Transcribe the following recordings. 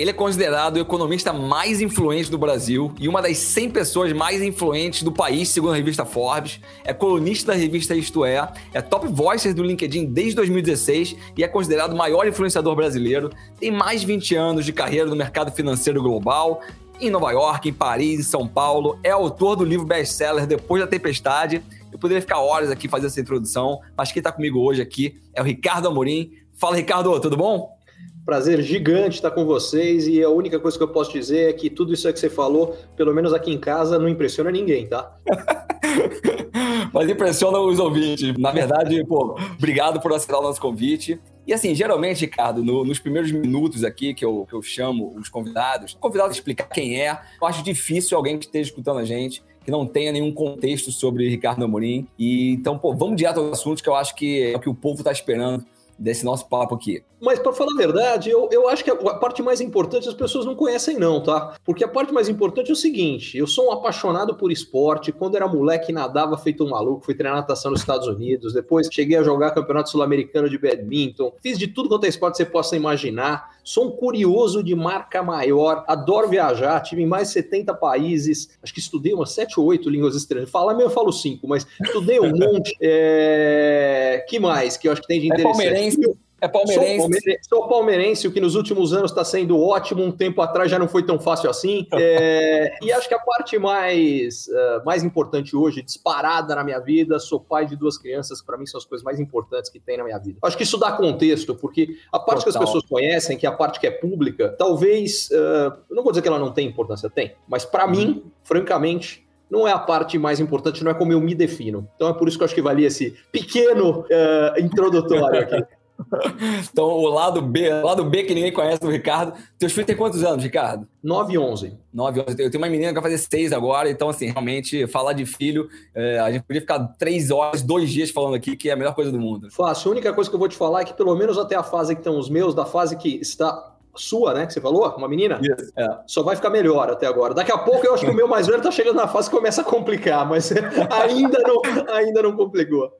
Ele é considerado o economista mais influente do Brasil e uma das 100 pessoas mais influentes do país, segundo a revista Forbes. É colunista da revista Isto É, é top voicer do LinkedIn desde 2016 e é considerado o maior influenciador brasileiro. Tem mais de 20 anos de carreira no mercado financeiro global, em Nova York, em Paris, em São Paulo. É autor do livro best-seller Depois da Tempestade. Eu poderia ficar horas aqui fazendo essa introdução, mas quem está comigo hoje aqui é o Ricardo Amorim. Fala, Ricardo, tudo bom? Prazer gigante estar com vocês e a única coisa que eu posso dizer é que tudo isso que você falou, pelo menos aqui em casa, não impressiona ninguém, tá? Mas impressiona os ouvintes. Na verdade, pô, obrigado por aceitar o nosso convite. E assim, geralmente, Ricardo, no, nos primeiros minutos aqui que eu, que eu chamo os convidados, o convidado explicar quem é, eu acho difícil alguém que esteja escutando a gente que não tenha nenhum contexto sobre Ricardo Amorim. E então, pô, vamos direto ao assunto que eu acho que é o que o povo está esperando desse nosso papo aqui. Mas para falar a verdade, eu, eu acho que a parte mais importante as pessoas não conhecem não, tá? Porque a parte mais importante é o seguinte, eu sou um apaixonado por esporte, quando era moleque nadava feito um maluco, fui treinar natação nos Estados Unidos, depois cheguei a jogar campeonato sul-americano de badminton, fiz de tudo quanto é esporte você possa imaginar, sou um curioso de marca maior, adoro viajar, tive em mais de 70 países, acho que estudei umas 7 ou 8 línguas estrangeiras, falar mesmo eu falo 5, mas estudei um monte, é... que mais que eu acho que tem de interessante? É palmeirense. É palmeirense. Sou palmeirense, sou palmeirense, o que nos últimos anos está sendo ótimo, um tempo atrás já não foi tão fácil assim. É, e acho que a parte mais, uh, mais importante hoje, disparada na minha vida, sou pai de duas crianças, para mim são as coisas mais importantes que tem na minha vida. Acho que isso dá contexto, porque a parte Total. que as pessoas conhecem, que é a parte que é pública, talvez, uh, não vou dizer que ela não tem importância, tem, mas para uhum. mim, francamente, não é a parte mais importante, não é como eu me defino. Então é por isso que eu acho que valia esse pequeno uh, introdutório aqui. então, o lado B, o lado B que ninguém conhece do Ricardo. Teus filhos têm quantos anos, Ricardo? 9 e 11. 9 e 11. Eu tenho uma menina que vai fazer 6 agora, então, assim, realmente, falar de filho, é, a gente podia ficar 3 horas, 2 dias falando aqui, que é a melhor coisa do mundo. Fácil. A única coisa que eu vou te falar é que, pelo menos até a fase que estão os meus, da fase que está sua, né? Que você falou, uma menina, yes, é. só vai ficar melhor até agora. Daqui a pouco eu acho que o meu mais velho tá chegando na fase que começa a complicar, mas ainda não, ainda não complicou.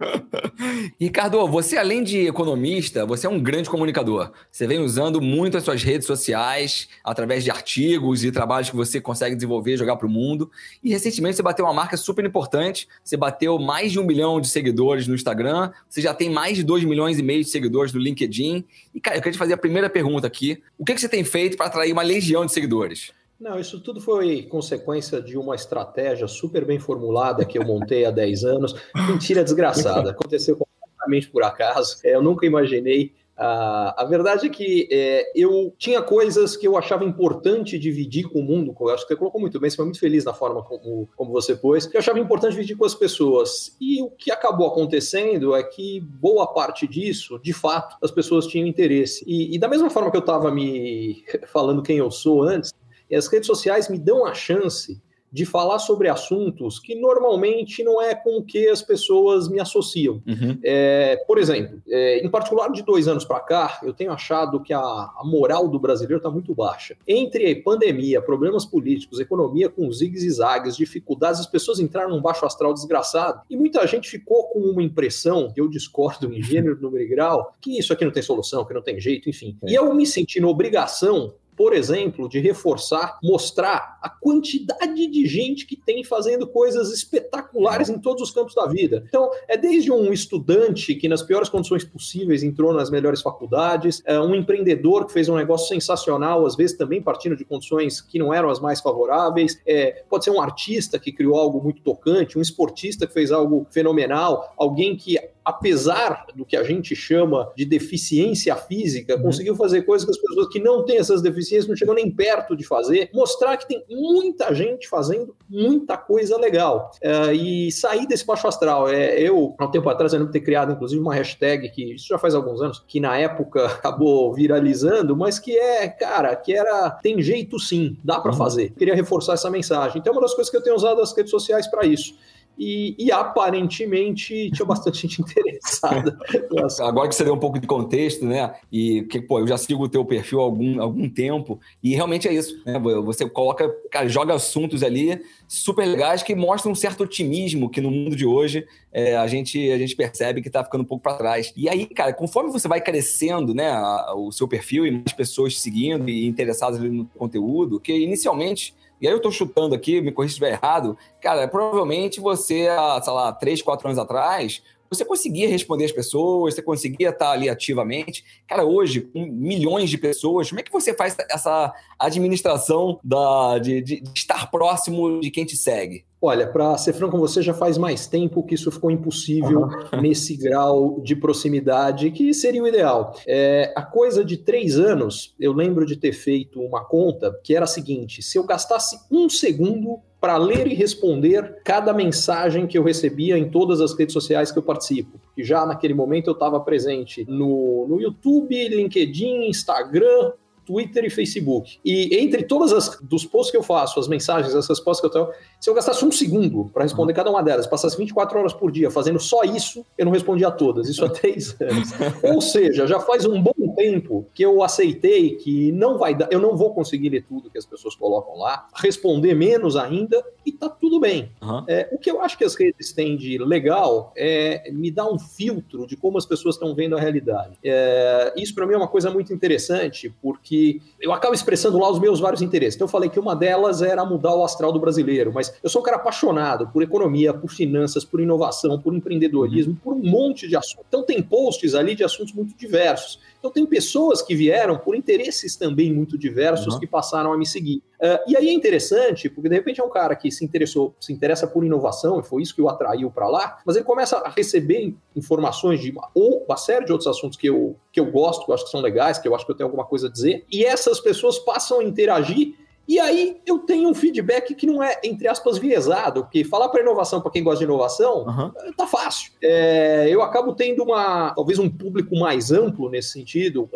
Ricardo, você além de economista, você é um grande comunicador. Você vem usando muito as suas redes sociais, através de artigos e trabalhos que você consegue desenvolver, jogar para o mundo. E recentemente você bateu uma marca super importante. Você bateu mais de um milhão de seguidores no Instagram. Você já tem mais de dois milhões e meio de seguidores no LinkedIn. E, cara, eu queria te fazer a primeira pergunta aqui. O que, que você tem feito para atrair uma legião de seguidores? Não, isso tudo foi consequência de uma estratégia super bem formulada que eu montei há 10 anos. Mentira desgraçada. Aconteceu completamente por acaso. É, eu nunca imaginei Uh, a verdade é que é, eu tinha coisas que eu achava importante dividir com o mundo, eu acho que você colocou muito bem, você foi muito feliz na forma como, como você pôs, que eu achava importante dividir com as pessoas. E o que acabou acontecendo é que boa parte disso, de fato, as pessoas tinham interesse. E, e da mesma forma que eu estava me falando quem eu sou antes, as redes sociais me dão a chance de falar sobre assuntos que normalmente não é com o que as pessoas me associam. Uhum. É, por exemplo, é, em particular de dois anos para cá, eu tenho achado que a, a moral do brasileiro está muito baixa. Entre pandemia, problemas políticos, economia com zigs e zags, dificuldades, as pessoas entraram num baixo astral desgraçado e muita gente ficou com uma impressão, que eu discordo em gênero, número e grau, que isso aqui não tem solução, que não tem jeito, enfim. É. E eu me senti na obrigação por exemplo, de reforçar, mostrar a quantidade de gente que tem fazendo coisas espetaculares em todos os campos da vida. Então, é desde um estudante que, nas piores condições possíveis, entrou nas melhores faculdades, é um empreendedor que fez um negócio sensacional, às vezes também partindo de condições que não eram as mais favoráveis, é, pode ser um artista que criou algo muito tocante, um esportista que fez algo fenomenal, alguém que apesar do que a gente chama de deficiência física, uhum. conseguiu fazer coisas que as pessoas que não têm essas deficiências não chegam nem perto de fazer, mostrar que tem muita gente fazendo muita coisa legal. Uh, e sair desse baixo astral. É, eu, há um tempo atrás, eu lembro ter criado, inclusive, uma hashtag que isso já faz alguns anos, que na época acabou viralizando, mas que é, cara, que era tem jeito sim, dá para uhum. fazer. Eu queria reforçar essa mensagem. Então, é uma das coisas que eu tenho usado as redes sociais para isso. E, e aparentemente tinha bastante gente interessada. Agora que você deu um pouco de contexto, né? E que, pô, eu já sigo o teu perfil há algum, algum tempo, e realmente é isso, né? Você coloca, cara, joga assuntos ali super legais que mostram um certo otimismo que no mundo de hoje é, a, gente, a gente percebe que está ficando um pouco para trás. E aí, cara, conforme você vai crescendo, né, a, o seu perfil e mais pessoas seguindo e interessadas no conteúdo, que inicialmente e aí eu tô chutando aqui, me corrija se estiver errado. Cara, provavelmente você, há, sei lá, 3, 4 anos atrás, você conseguia responder as pessoas, você conseguia estar ali ativamente. Cara, hoje, com milhões de pessoas, como é que você faz essa administração da, de, de estar próximo de quem te segue? Olha, para ser franco com você, já faz mais tempo que isso ficou impossível uhum. nesse grau de proximidade que seria o ideal. É, a coisa de três anos, eu lembro de ter feito uma conta que era a seguinte: se eu gastasse um segundo para ler e responder cada mensagem que eu recebia em todas as redes sociais que eu participo. E já naquele momento eu estava presente no, no YouTube, LinkedIn, Instagram, Twitter e Facebook. E entre todas as dos posts que eu faço, as mensagens, as respostas que eu tenho, se eu gastasse um segundo para responder cada uma delas, passasse 24 horas por dia fazendo só isso, eu não respondia a todas. Isso há três anos. Ou seja, já faz um bom tempo que eu aceitei que não vai dar, eu não vou conseguir ler tudo que as pessoas colocam lá, responder menos ainda e tá tudo bem. Uhum. É, o que eu acho que as redes têm de legal é me dar um filtro de como as pessoas estão vendo a realidade. É, isso para mim é uma coisa muito interessante porque eu acabo expressando lá os meus vários interesses. Então eu falei que uma delas era mudar o astral do brasileiro, mas eu sou um cara apaixonado por economia, por finanças, por inovação, por empreendedorismo, por um monte de assuntos. Então tem posts ali de assuntos muito diversos. Então tem pessoas que vieram por interesses também muito diversos uhum. que passaram a me seguir. Uh, e aí é interessante, porque de repente é um cara que se interessou, se interessa por inovação, e foi isso que o atraiu para lá, mas ele começa a receber informações de uma, ou uma série de outros assuntos que eu, que eu gosto, que eu acho que são legais, que eu acho que eu tenho alguma coisa a dizer, e essas pessoas passam a interagir e aí eu tenho um feedback que não é, entre aspas, viesado, porque falar para inovação, para quem gosta de inovação, uhum. tá fácil. É, eu acabo tendo uma, talvez um público mais amplo nesse sentido,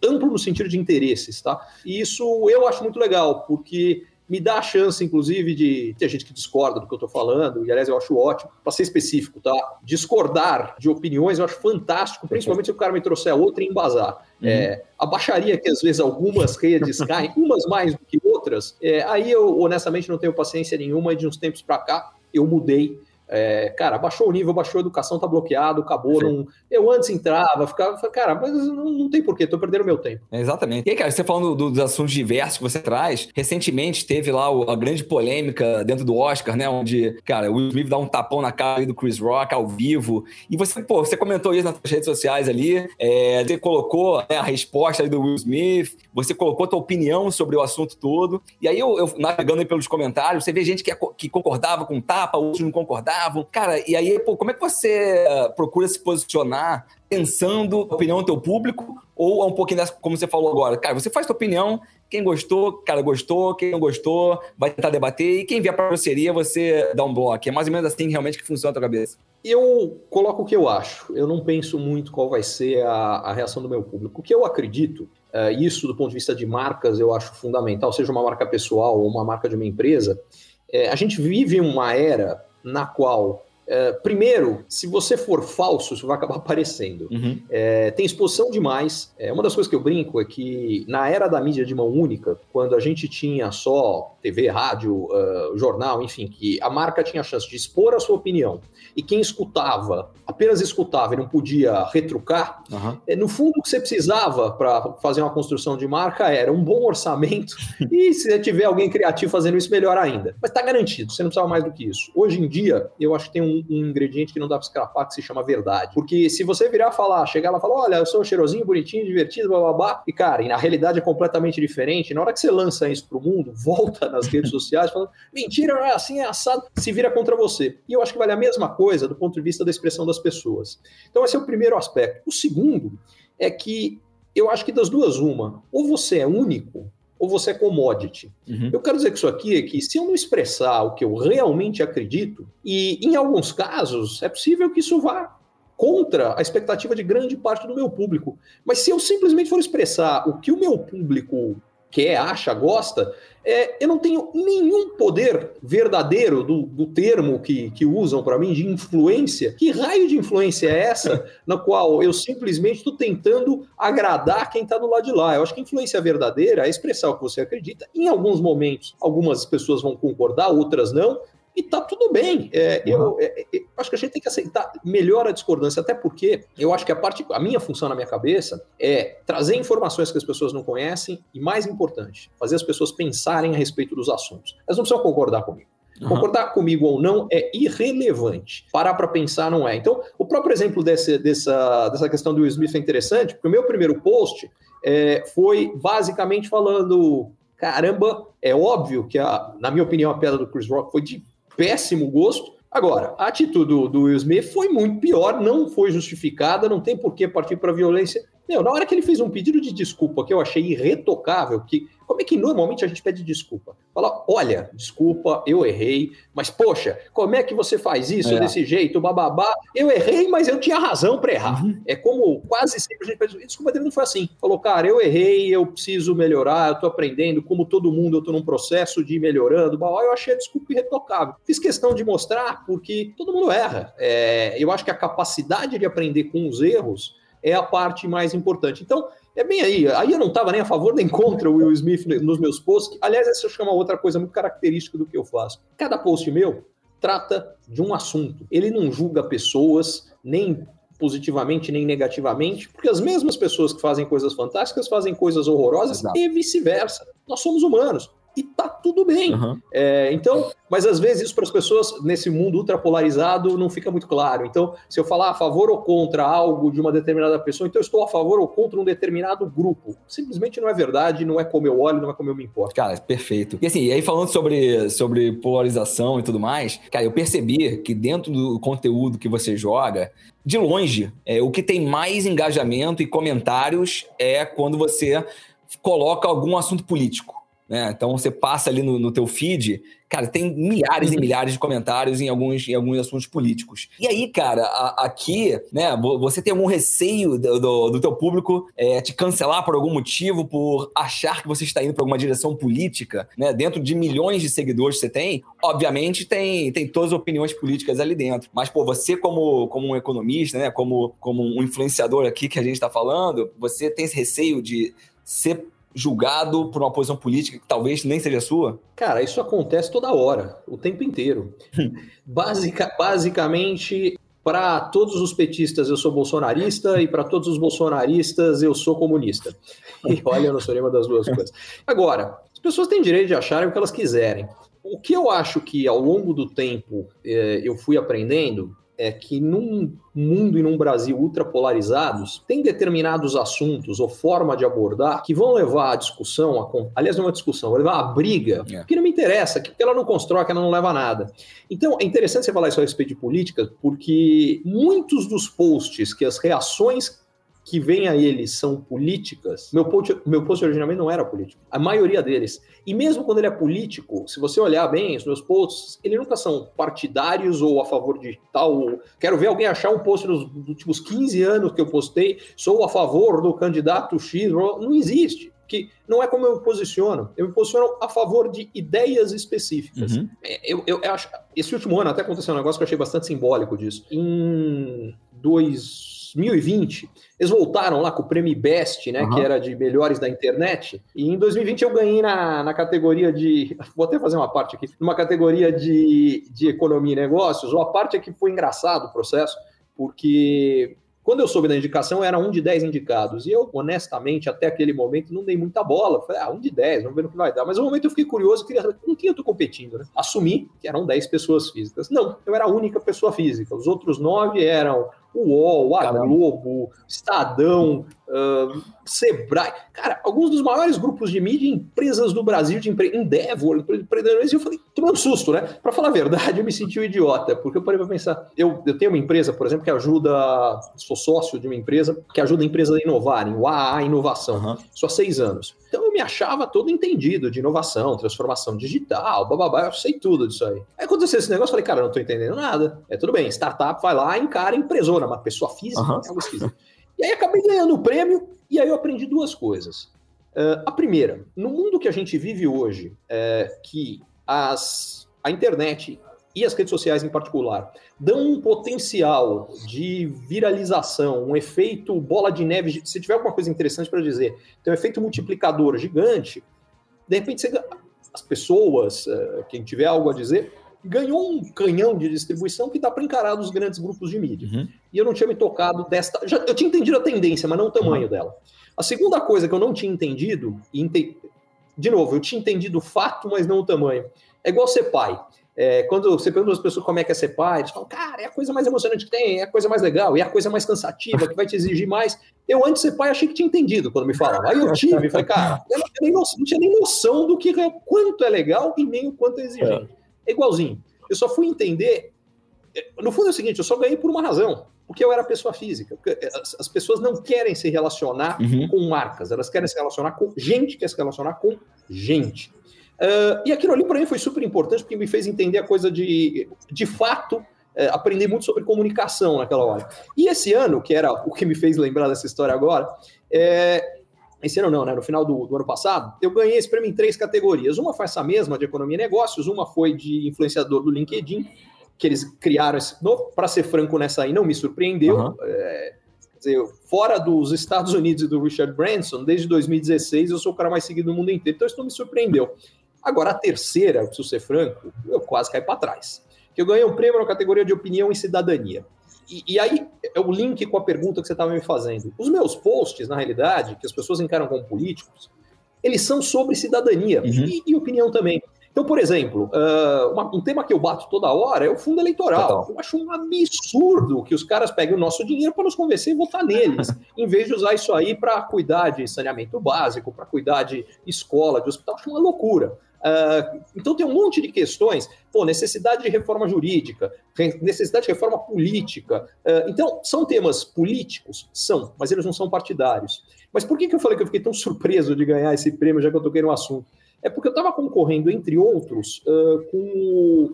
amplo no sentido de interesses, tá? E isso eu acho muito legal, porque me dá a chance, inclusive, de ter gente que discorda do que eu estou falando, e aliás eu acho ótimo, para ser específico, tá? Discordar de opiniões eu acho fantástico, principalmente se o cara me trouxer outra e embasar. Uhum. É, a baixaria que às vezes algumas redes caem, umas mais do que outras, é, aí eu honestamente não tenho paciência nenhuma, e de uns tempos para cá eu mudei é, cara, baixou o nível, baixou a educação, tá bloqueado, acabou. Não... Eu antes entrava, ficava, cara, mas não, não tem porquê, tô perdendo meu tempo. É, exatamente. E aí, cara, você falando dos assuntos diversos que você traz, recentemente teve lá a grande polêmica dentro do Oscar, né? Onde, cara, o Will Smith dá um tapão na cara do Chris Rock ao vivo. E você, pô, você comentou isso nas redes sociais ali, é, você colocou né, a resposta do Will Smith, você colocou a tua opinião sobre o assunto todo. E aí, eu, eu navegando aí pelos comentários, você vê gente que, que concordava com tapa, outros não concordavam Cara, e aí, pô, como é que você uh, procura se posicionar pensando a opinião do teu público ou é um pouquinho dessa, como você falou agora? Cara, você faz tua opinião, quem gostou, cara, gostou, quem não gostou, vai tentar debater, e quem vier pra grosseria, você dá um bloco. É mais ou menos assim realmente que funciona a tua cabeça. Eu coloco o que eu acho. Eu não penso muito qual vai ser a, a reação do meu público. O que eu acredito, uh, isso do ponto de vista de marcas, eu acho fundamental, seja uma marca pessoal ou uma marca de uma empresa, é, a gente vive uma era na qual é, primeiro, se você for falso, isso vai acabar aparecendo. Uhum. É, tem exposição demais. É, uma das coisas que eu brinco é que na era da mídia de mão única, quando a gente tinha só TV, rádio, uh, jornal, enfim, que a marca tinha a chance de expor a sua opinião e quem escutava apenas escutava e não podia retrucar, uhum. no fundo o que você precisava para fazer uma construção de marca era um bom orçamento e se tiver alguém criativo fazendo isso, melhor ainda. Mas está garantido, você não precisava mais do que isso. Hoje em dia, eu acho que tem um um, ingrediente que não dá para escapar, que se chama verdade. Porque se você virar falar, chegar lá e falar, olha, eu sou cheirosinho, bonitinho, divertido, blá, e cara, e na realidade é completamente diferente, na hora que você lança isso pro mundo, volta nas redes sociais falando, mentira, não é assim, é assado, se vira contra você. E eu acho que vale a mesma coisa do ponto de vista da expressão das pessoas. Então esse é o primeiro aspecto. O segundo é que eu acho que das duas, uma, ou você é único, ou você é commodity. Uhum. Eu quero dizer que isso aqui é que se eu não expressar o que eu realmente acredito, e em alguns casos é possível que isso vá contra a expectativa de grande parte do meu público. Mas se eu simplesmente for expressar o que o meu público quer, acha, gosta, é, eu não tenho nenhum poder verdadeiro do, do termo que, que usam para mim de influência. Que raio de influência é essa na qual eu simplesmente estou tentando agradar quem está do lado de lá? Eu acho que influência verdadeira é expressar o que você acredita. Em alguns momentos, algumas pessoas vão concordar, outras não e tá tudo bem. É, eu, é, é, eu, acho que a gente tem que aceitar melhor a discordância, até porque eu acho que a parte, a minha função na minha cabeça é trazer informações que as pessoas não conhecem e, mais importante, fazer as pessoas pensarem a respeito dos assuntos. Elas não precisam concordar comigo. Uhum. Concordar comigo ou não é irrelevante. Parar para pensar não é. Então, o próprio exemplo desse, dessa, dessa questão do Will Smith é interessante, porque o meu primeiro post é, foi basicamente falando caramba, é óbvio que, a, na minha opinião, a pedra do Chris Rock foi de péssimo gosto. Agora, a atitude do, do Will Smith foi muito pior, não foi justificada, não tem por que partir para violência. Meu, na hora que ele fez um pedido de desculpa que eu achei irretocável, que como é que normalmente a gente pede desculpa? Fala, olha, desculpa, eu errei, mas poxa, como é que você faz isso é. desse jeito, bababá? Eu errei, mas eu tinha razão para errar. Uhum. É como quase sempre a gente pede desculpa dele não foi assim. Falou, cara, eu errei, eu preciso melhorar, eu tô aprendendo, como todo mundo, eu tô num processo de ir melhorando. Eu achei a desculpa irretocável. Fiz questão de mostrar porque todo mundo erra. É, eu acho que a capacidade de aprender com os erros é a parte mais importante. Então, é bem aí. Aí eu não estava nem a favor nem contra o Will Smith nos meus posts. Aliás, essa chama outra coisa muito característica do que eu faço. Cada post meu trata de um assunto. Ele não julga pessoas, nem positivamente nem negativamente, porque as mesmas pessoas que fazem coisas fantásticas fazem coisas horrorosas Exato. e vice-versa. Nós somos humanos e tá tudo bem. Uhum. É, então, mas às vezes isso para as pessoas nesse mundo ultrapolarizado não fica muito claro. Então, se eu falar a favor ou contra algo de uma determinada pessoa, então eu estou a favor ou contra um determinado grupo. Simplesmente não é verdade, não é como eu olho, não é como eu me importo. Cara, perfeito. E assim, aí falando sobre, sobre polarização e tudo mais, cara, eu percebi que dentro do conteúdo que você joga, de longe, é, o que tem mais engajamento e comentários é quando você coloca algum assunto político. Né? Então você passa ali no, no teu feed, cara, tem milhares e milhares de comentários em alguns, em alguns assuntos políticos. E aí, cara, a, aqui, né, você tem algum receio do, do, do teu público é, te cancelar por algum motivo, por achar que você está indo para alguma direção política, né? Dentro de milhões de seguidores que você tem, obviamente tem, tem todas as opiniões políticas ali dentro. Mas, pô, você como, como um economista, né, como, como um influenciador aqui que a gente está falando, você tem esse receio de ser julgado por uma posição política que talvez nem seja sua? Cara, isso acontece toda hora, o tempo inteiro. Basica, basicamente, para todos os petistas eu sou bolsonarista e para todos os bolsonaristas eu sou comunista. E olha, eu não sou nenhuma das duas coisas. Agora, as pessoas têm direito de acharem o que elas quiserem. O que eu acho que ao longo do tempo eh, eu fui aprendendo é que num mundo e num Brasil ultrapolarizados, tem determinados assuntos ou forma de abordar que vão levar a discussão, a, aliás, não é uma discussão, vão levar a briga, é. que não me interessa, que ela não constrói, que ela não leva a nada. Então, é interessante você falar isso a respeito de política, porque muitos dos posts que as reações que vêm a eles são políticas, meu post, meu post originalmente não era político. A maioria deles. E mesmo quando ele é político, se você olhar bem os meus posts, eles nunca são partidários ou a favor de tal. Quero ver alguém achar um post dos últimos 15 anos que eu postei, sou a favor do candidato X. Não existe que não é como eu me posiciono. Eu me posiciono a favor de ideias específicas. Uhum. É, eu, eu, eu, acho. Esse último ano até aconteceu um negócio que eu achei bastante simbólico disso. Em dois 2020, eles voltaram lá com o prêmio Best, né, uhum. que era de melhores da internet. E em 2020 eu ganhei na, na categoria de. Vou até fazer uma parte aqui. Numa categoria de, de economia e negócios. Uma parte é que foi engraçado o processo, porque quando eu soube da indicação, era um de dez indicados. E eu, honestamente, até aquele momento, não dei muita bola. Falei, ah, um de dez, vamos ver no que vai dar. Mas no momento eu fiquei curioso, queria saber com quem eu tô competindo, né? Assumi que eram dez pessoas físicas. Não, eu era a única pessoa física. Os outros nove eram o UOL, a. Globo, Estadão, uh, Sebrae. Cara, alguns dos maiores grupos de mídia, empresas do Brasil, de empre... Endeavor, empreendedores, eu falei, tomei um susto, né? Para falar a verdade, eu me senti um idiota, porque eu parei para pensar. Eu, eu tenho uma empresa, por exemplo, que ajuda. Sou sócio de uma empresa que ajuda a empresa a inovarem, o AA Inovação. Uhum. Só seis anos. Então eu me achava todo entendido de inovação, transformação digital, bababá, eu sei tudo disso aí. Aí aconteceu esse negócio, eu falei, cara, eu não tô entendendo nada. É tudo bem, startup vai lá, encara empresora, uma pessoa física, uhum. é algo esquisito. E aí acabei ganhando o prêmio, e aí eu aprendi duas coisas. Uh, a primeira, no mundo que a gente vive hoje, é, que as, a internet e as redes sociais em particular dão um potencial de viralização, um efeito bola de neve. Se tiver alguma coisa interessante para dizer, tem um efeito multiplicador gigante. De repente, você, as pessoas, uh, quem tiver algo a dizer, ganhou um canhão de distribuição que dá para encarar dos grandes grupos de mídia. Uhum. E eu não tinha me tocado desta. Já, eu tinha entendido a tendência, mas não o tamanho uhum. dela. A segunda coisa que eu não tinha entendido, ente... de novo, eu tinha entendido o fato, mas não o tamanho. É igual ser pai. É, quando você pergunta às pessoas como é que é ser pai, eles falam, cara, é a coisa mais emocionante que tem, é a coisa mais legal, é a coisa mais cansativa, que vai te exigir mais. Eu, antes de ser pai, achei que tinha entendido quando me falavam. Aí eu tive, falei, cara, eu não tinha nem noção, não tinha nem noção do que é, quanto é legal e nem o quanto é exigente. É, é igualzinho. Eu só fui entender. É, no fundo é o seguinte, eu só ganhei por uma razão porque eu era pessoa física. Eh, as, as pessoas não querem se relacionar uhum. com marcas, elas querem se relacionar com gente, quer se relacionar com gente. Uh, e aquilo ali para mim foi super importante porque me fez entender a coisa de, de fato, uh, aprender muito sobre comunicação naquela hora. E esse ano, que era o que me fez lembrar dessa história agora, é, esse ano não, né? No final do, do, ano passado, eu ganhei esse prêmio em três categorias. Uma foi essa mesma de economia e negócios, uma foi de influenciador do LinkedIn que eles criaram esse novo. Para ser franco nessa aí, não me surpreendeu. Uhum. É, dizer, fora dos Estados Unidos e do Richard Branson, desde 2016 eu sou o cara mais seguido do mundo inteiro, então isso não me surpreendeu. Agora, a terceira, preciso ser franco, eu quase caí para trás. Que eu ganhei um prêmio na categoria de opinião e cidadania. E, e, aí é o link com a pergunta que você estava me fazendo. Os meus posts, na realidade, que as pessoas encaram como políticos, eles são sobre cidadania uhum. e, e, opinião também. Então, por exemplo, uh, uma, um tema que eu bato toda hora é o fundo eleitoral. Total. Eu acho um absurdo que os caras peguem o nosso dinheiro para nos convencer e votar neles, em vez de usar isso aí para cuidar de saneamento básico, para cuidar de escola, de hospital. Acho uma loucura. Uh, então tem um monte de questões, pô, necessidade de reforma jurídica, necessidade de reforma política. Uh, então, são temas políticos? São, mas eles não são partidários. Mas por que, que eu falei que eu fiquei tão surpreso de ganhar esse prêmio, já que eu toquei no assunto? é porque eu estava concorrendo, entre outros, uh, com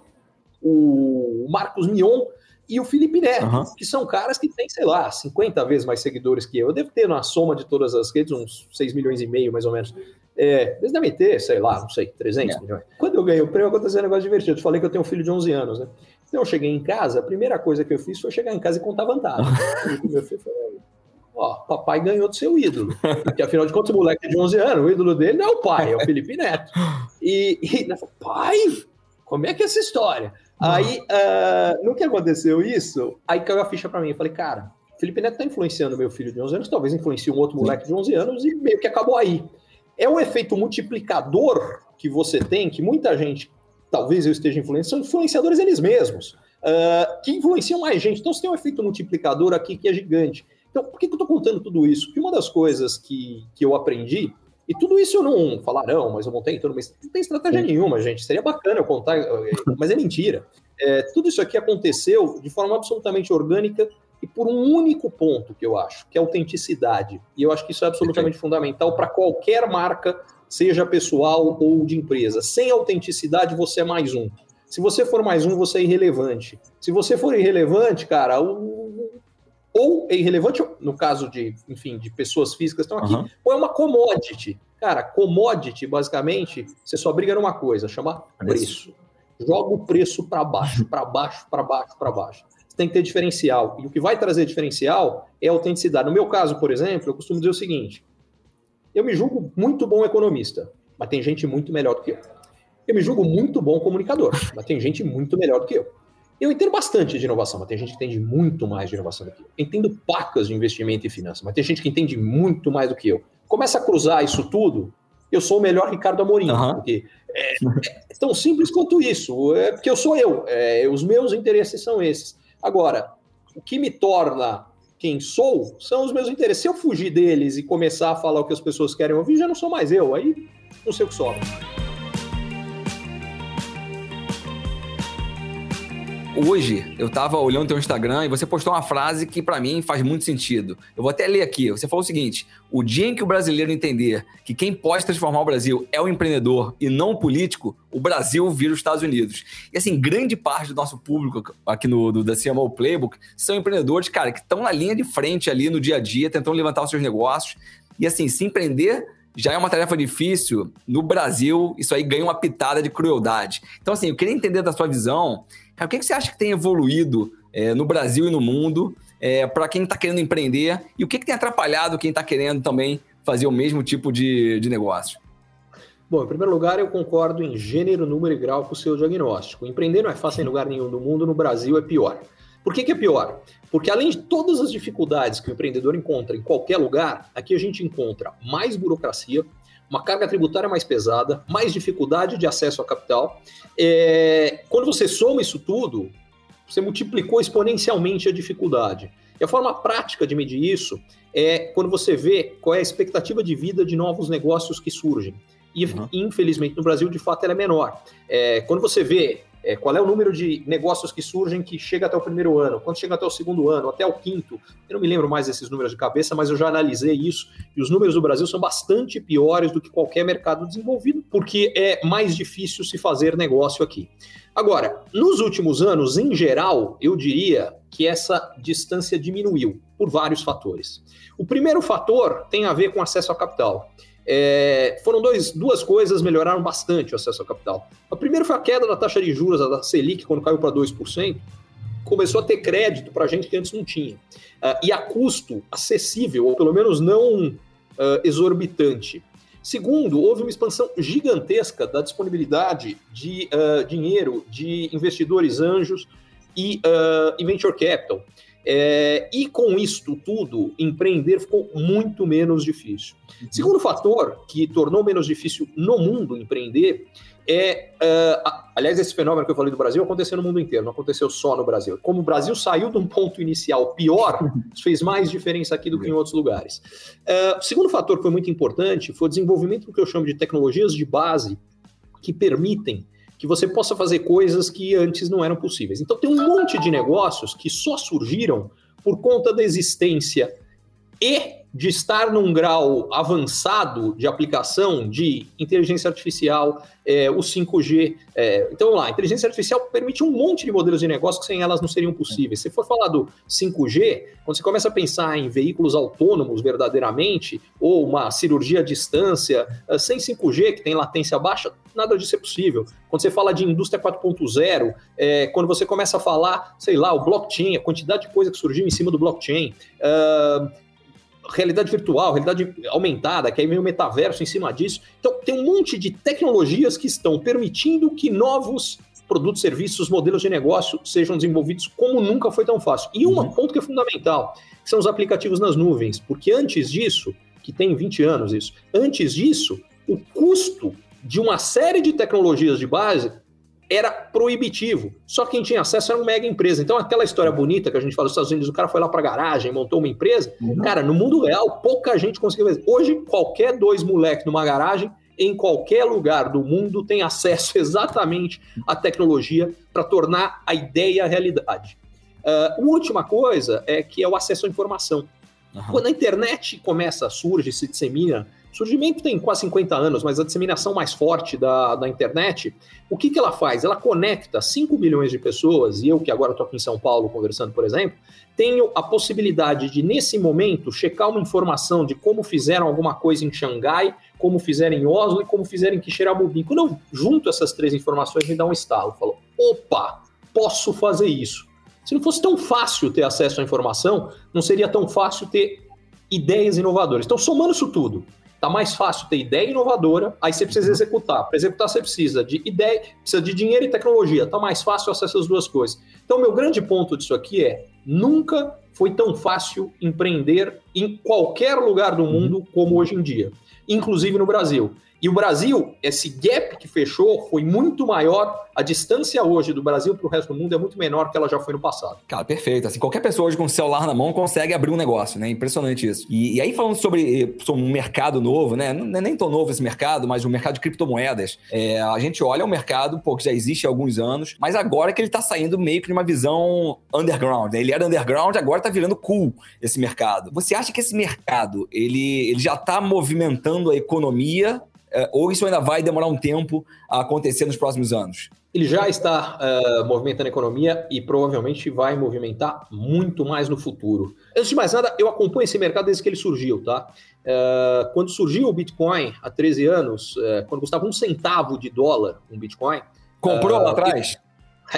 o, Marcos Mion e o Felipe Neto, uhum. que são caras que têm, sei lá, 50 vezes mais seguidores que eu. Eu devo ter, na soma de todas as redes, uns 6 milhões e meio, mais ou menos. É, eles devem ter, sei lá, não sei, 300 é. milhões. Quando eu ganhei o prêmio, aconteceu um negócio divertido. Eu falei que eu tenho um filho de 11 anos, né? Então eu cheguei em casa, a primeira coisa que eu fiz foi chegar em casa e contar vantagem. meu filho falou, ó, papai ganhou do seu ídolo. Porque afinal de contas, o moleque de 11 anos, o ídolo dele não é o pai, é o Felipe Neto. E, e né, pai, como é que é essa história? Aí, uh, no que aconteceu isso, aí caiu a ficha para mim. Eu falei, cara, Felipe Neto tá influenciando meu filho de 11 anos, talvez influencie um outro moleque de 11 anos e meio que acabou aí. É um efeito multiplicador que você tem, que muita gente, talvez eu esteja influenciando, são influenciadores eles mesmos, uh, que influenciam mais gente. Então você tem um efeito multiplicador aqui que é gigante. Então, por que, que eu estou contando tudo isso? Porque uma das coisas que, que eu aprendi, e tudo isso eu não falarão, mas eu montei tudo, mas não tem estratégia nenhuma, gente. Seria bacana eu contar, eh, mas é mentira. É, tudo isso aqui aconteceu de forma absolutamente orgânica e por um único ponto que eu acho, que é autenticidade. E eu acho que isso é absolutamente fundamental para qualquer marca, seja pessoal ou de empresa. Sem autenticidade, você é mais um. Se você for mais um, você é irrelevante. Se você for irrelevante, cara, ou é irrelevante, no caso de, enfim, de pessoas físicas que estão aqui, uhum. ou é uma commodity. Cara, commodity, basicamente, você só briga numa coisa, chama preço. Joga o preço para baixo, para baixo, para baixo, para baixo. Tem que ter diferencial. E o que vai trazer diferencial é a autenticidade. No meu caso, por exemplo, eu costumo dizer o seguinte: eu me julgo muito bom economista, mas tem gente muito melhor do que eu. Eu me julgo muito bom comunicador, mas tem gente muito melhor do que eu. Eu entendo bastante de inovação, mas tem gente que entende muito mais de inovação do que eu. Entendo pacas de investimento e finanças, mas tem gente que entende muito mais do que eu. Começa a cruzar isso tudo, eu sou o melhor Ricardo Amorim. Uhum. Porque é, é, tão simples quanto isso. É porque eu sou eu. É, os meus interesses são esses. Agora, o que me torna quem sou são os meus interesses. Se eu fugir deles e começar a falar o que as pessoas querem ouvir, já não sou mais eu. Aí não sei o que sobra. Hoje eu tava olhando teu Instagram e você postou uma frase que para mim faz muito sentido. Eu vou até ler aqui. Você falou o seguinte: o dia em que o brasileiro entender que quem pode transformar o Brasil é o empreendedor e não o político, o Brasil vira os Estados Unidos. E assim, grande parte do nosso público aqui no do, da CMO Playbook são empreendedores, cara, que estão na linha de frente ali no dia a dia, tentando levantar os seus negócios. E assim, se empreender já é uma tarefa difícil, no Brasil, isso aí ganha uma pitada de crueldade. Então, assim, eu queria entender da sua visão, o que, que você acha que tem evoluído é, no Brasil e no mundo é, para quem está querendo empreender e o que, que tem atrapalhado quem está querendo também fazer o mesmo tipo de, de negócio? Bom, em primeiro lugar, eu concordo em gênero, número e grau com o seu diagnóstico. Empreender não é fácil em lugar nenhum do mundo, no Brasil é pior. Por que, que é pior? Porque além de todas as dificuldades que o empreendedor encontra em qualquer lugar, aqui a gente encontra mais burocracia, uma carga tributária mais pesada, mais dificuldade de acesso a capital. É... Quando você soma isso tudo, você multiplicou exponencialmente a dificuldade. E a forma prática de medir isso é quando você vê qual é a expectativa de vida de novos negócios que surgem. E, uhum. infelizmente, no Brasil, de fato, ela é menor. É, quando você vê é, qual é o número de negócios que surgem que chega até o primeiro ano, quando chega até o segundo ano, até o quinto. Eu não me lembro mais desses números de cabeça, mas eu já analisei isso. E os números do Brasil são bastante piores do que qualquer mercado desenvolvido, porque é mais difícil se fazer negócio aqui. Agora, nos últimos anos, em geral, eu diria que essa distância diminuiu por vários fatores. O primeiro fator tem a ver com acesso a capital. É, foram dois, duas coisas melhoraram bastante o acesso ao capital. A primeira foi a queda da taxa de juros da Selic, quando caiu para 2%, começou a ter crédito para gente que antes não tinha. Uh, e a custo acessível, ou pelo menos não uh, exorbitante. Segundo, houve uma expansão gigantesca da disponibilidade de uh, dinheiro de investidores anjos e, e venture capital. É, e com isto tudo, empreender ficou muito menos difícil. Segundo fator que tornou menos difícil no mundo empreender é, uh, aliás, esse fenômeno que eu falei do Brasil aconteceu no mundo inteiro, não aconteceu só no Brasil. Como o Brasil saiu de um ponto inicial pior, isso fez mais diferença aqui do que em outros lugares. Uh, o segundo fator que foi muito importante foi o desenvolvimento do que eu chamo de tecnologias de base que permitem que você possa fazer coisas que antes não eram possíveis. Então tem um monte de negócios que só surgiram por conta da existência e de estar num grau avançado de aplicação de inteligência artificial, é, o 5G. É, então, vamos lá, inteligência artificial permite um monte de modelos de negócio que sem elas não seriam possíveis. Se for falar do 5G, quando você começa a pensar em veículos autônomos verdadeiramente, ou uma cirurgia à distância, é, sem 5G, que tem latência baixa, nada disso é possível. Quando você fala de indústria 4.0, é, quando você começa a falar, sei lá, o blockchain, a quantidade de coisa que surgiu em cima do blockchain, uh, realidade virtual, realidade aumentada, que aí vem o metaverso em cima disso. Então, tem um monte de tecnologias que estão permitindo que novos produtos, serviços, modelos de negócio sejam desenvolvidos como nunca foi tão fácil. E um uhum. ponto que é fundamental, que são os aplicativos nas nuvens, porque antes disso, que tem 20 anos isso, antes disso, o custo de uma série de tecnologias de base era proibitivo. Só quem tinha acesso era uma mega empresa. Então, aquela história bonita que a gente fala dos Estados Unidos, o cara foi lá para a garagem, montou uma empresa. Uhum. Cara, no mundo real, pouca gente conseguiu fazer. Hoje, qualquer dois moleques numa garagem, em qualquer lugar do mundo, tem acesso exatamente à tecnologia para tornar a ideia realidade. Uh, uma última coisa é que é o acesso à informação. Uhum. Quando a internet começa, surge, se dissemina surgimento tem quase 50 anos, mas a disseminação mais forte da, da internet, o que, que ela faz? Ela conecta 5 milhões de pessoas, e eu que agora estou aqui em São Paulo conversando, por exemplo, tenho a possibilidade de, nesse momento, checar uma informação de como fizeram alguma coisa em Xangai, como fizeram em Oslo e como fizeram em Quixeramobim. Quando eu junto essas três informações, me dá um estalo. Falo, opa, posso fazer isso. Se não fosse tão fácil ter acesso à informação, não seria tão fácil ter ideias inovadoras. Então, somando isso tudo, Tá mais fácil ter ideia inovadora, aí você precisa executar. Para executar, você precisa de ideia, precisa de dinheiro e tecnologia. Tá mais fácil acessar essas duas coisas. Então, meu grande ponto disso aqui é: nunca foi tão fácil empreender em qualquer lugar do mundo como hoje em dia, inclusive no Brasil. E o Brasil, esse gap que fechou foi muito maior. A distância hoje do Brasil para o resto do mundo é muito menor que ela já foi no passado. Cara, perfeito. Assim, qualquer pessoa hoje com o celular na mão consegue abrir um negócio, né? Impressionante isso. E, e aí, falando sobre, sobre um mercado novo, né? Não é nem tão novo esse mercado, mas o um mercado de criptomoedas. É, a gente olha o mercado, pô, que já existe há alguns anos, mas agora que ele está saindo meio que de uma visão underground. Né? Ele era underground, agora está virando cool esse mercado. Você acha que esse mercado ele, ele já está movimentando a economia É, ou isso ainda vai demorar um tempo a acontecer nos próximos anos? Ele já está uh, movimentando a economia e provavelmente vai movimentar muito mais no futuro. Antes de mais nada, eu acompanho esse mercado desde que ele surgiu, tá? Uh, quando surgiu o Bitcoin há 13 anos, uh, quando custava um centavo de dólar um Bitcoin. Comprou lá atrás?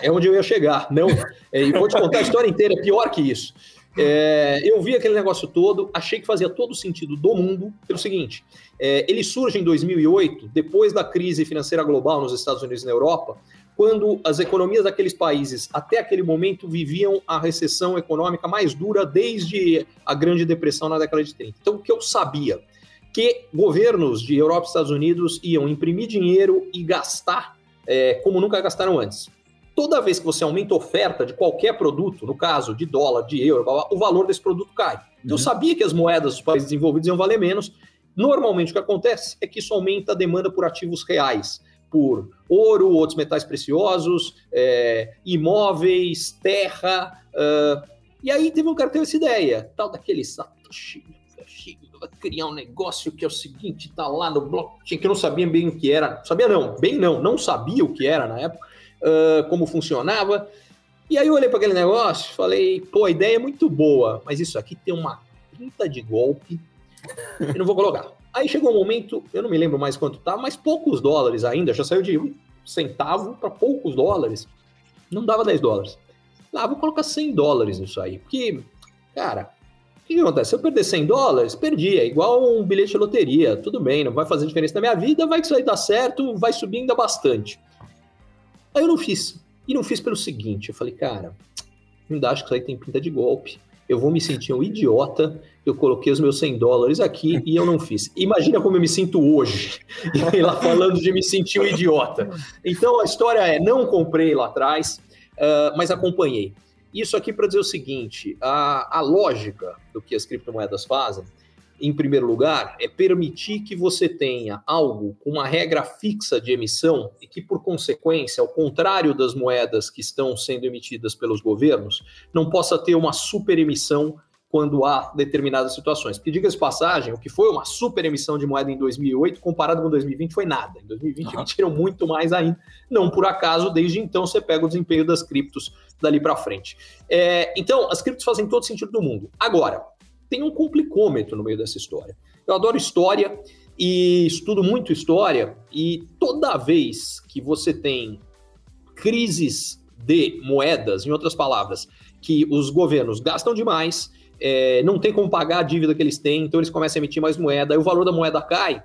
É onde eu ia chegar. Não. É, e vou te contar a história inteira, é pior que isso. É, eu vi aquele negócio todo, achei que fazia todo sentido do mundo, pelo seguinte: é, ele surge em 2008, depois da crise financeira global nos Estados Unidos e na Europa, quando as economias daqueles países, até aquele momento, viviam a recessão econômica mais dura desde a Grande Depressão na década de 30. Então, o que eu sabia? Que governos de Europa e Estados Unidos iam imprimir dinheiro e gastar é, como nunca gastaram antes toda vez que você aumenta a oferta de qualquer produto, no caso de dólar, de euro, o valor desse produto cai. Então, eu uhum. sabia que as moedas dos países desenvolvidos iam valer menos. Normalmente, o que acontece é que isso aumenta a demanda por ativos reais, por ouro, outros metais preciosos, é, imóveis, terra. E aí teve um cara que teve essa ideia, tal daquele Satoshi, criar um negócio que é o seguinte, tá lá no blockchain, que eu não sabia bem o que era. Sabia não, bem não, não sabia o que era na época uh, como funcionava. E aí eu olhei para aquele negócio falei, pô, a ideia é muito boa, mas isso aqui tem uma pinta de golpe, eu não vou colocar. Aí chegou um momento, eu não me lembro mais quanto tá, mas poucos dólares ainda, já saiu de um centavo para poucos dólares. Não dava 10 dólares. Ah, vou colocar 100 dólares nisso aí, porque, cara, o que, que, acontece? Se eu perder 100 dólares, perdi. É igual um bilhete de loteria. Tudo bem, não vai fazer diferença na minha vida, vai que isso aí dá certo, vai subir ainda bastante. Aí eu não fiz. E não fiz pelo seguinte: eu falei, cara, ainda acho que isso aí tem pinta de golpe. Eu vou me sentir um idiota. Eu coloquei os meus 100 dólares aqui e eu não fiz. Imagina como eu me sinto hoje, e lá falando de me sentir um idiota. Então a história é: não comprei lá atrás, uh, mas acompanhei. Isso aqui para dizer o seguinte: a, a lógica do que as criptomoedas fazem em primeiro lugar, é permitir que você tenha algo com uma regra fixa de emissão e que, por consequência, ao contrário das moedas que estão sendo emitidas pelos governos, não possa ter uma super emissão quando há determinadas situações. Porque, diga-se passagem, o que foi uma super emissão de moeda em 2008, comparado com 2020, foi nada. Em 2020 uhum. emitiram muito mais ainda. Não por acaso, desde então, você pega o desempenho das criptos dali para frente. É, então, as criptos fazem todo sentido do mundo. Agora, tem um complicômetro no meio dessa história. Eu adoro história e estudo muito história, e toda vez que você tem crises de moedas, em outras palavras, que os governos gastam demais, é, não tem como pagar a dívida que eles têm, então eles começam a emitir mais moeda, e o valor da moeda cai,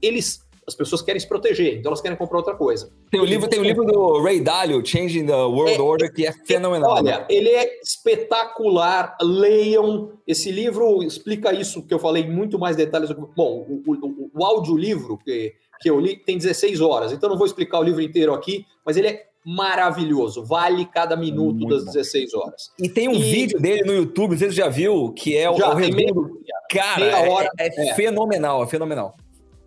eles as pessoas querem se proteger, então elas querem comprar outra coisa. Tem o livro, tem o livro do Ray Dalio, Changing the World é, Order, que é fenomenal. Olha, ele é espetacular. Leiam. Esse livro explica isso que eu falei muito mais detalhes. Bom, o, o, o audiolivro que, que eu li tem 16 horas, então não vou explicar o livro inteiro aqui, mas ele é maravilhoso. Vale cada minuto Muito das bom. 16 horas. E tem um e... vídeo dele no YouTube, você já viu, que é já, o, o resumo. Cara, é, é, é, fenomenal, é fenomenal.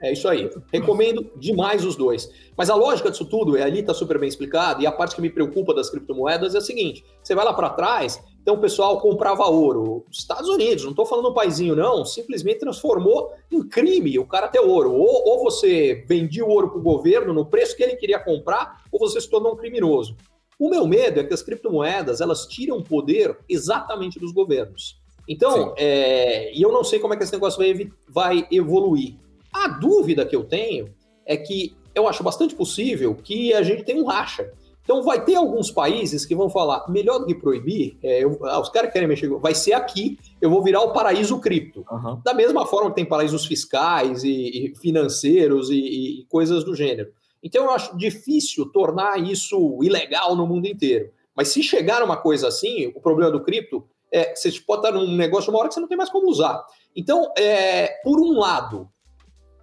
É isso aí. Recomendo demais os dois. Mas a lógica disso tudo, é ali está super bem explicado, e a parte que me preocupa das criptomoedas é a seguinte: você vai lá para trás, então o pessoal comprava ouro. Estados Unidos, não estou falando um paizinho, não, simplesmente transformou em crime o cara ter ouro. Ou, ou você vendia o ouro para o governo no preço que ele queria comprar, ou você se tornou um criminoso. O meu medo é que as criptomoedas elas tiram poder exatamente dos governos. Então, é, e eu não sei como é que esse negócio vai, vai evoluir. A dúvida que eu tenho é que eu acho bastante possível que a gente tenha um racha. Então vai ter alguns países que vão falar, melhor do que proibir, é, eu, ah, os caras querem mexer, vai ser aqui, eu vou virar o paraíso cripto. Uhum. Da mesma forma que tem paraísos fiscais e, e financeiros e, e, coisas do gênero. Então eu acho difícil tornar isso ilegal no mundo inteiro. Mas se chegar uma coisa assim, o problema do cripto é você pode estar num negócio uma hora que você não tem mais como usar. Então, é, por um lado,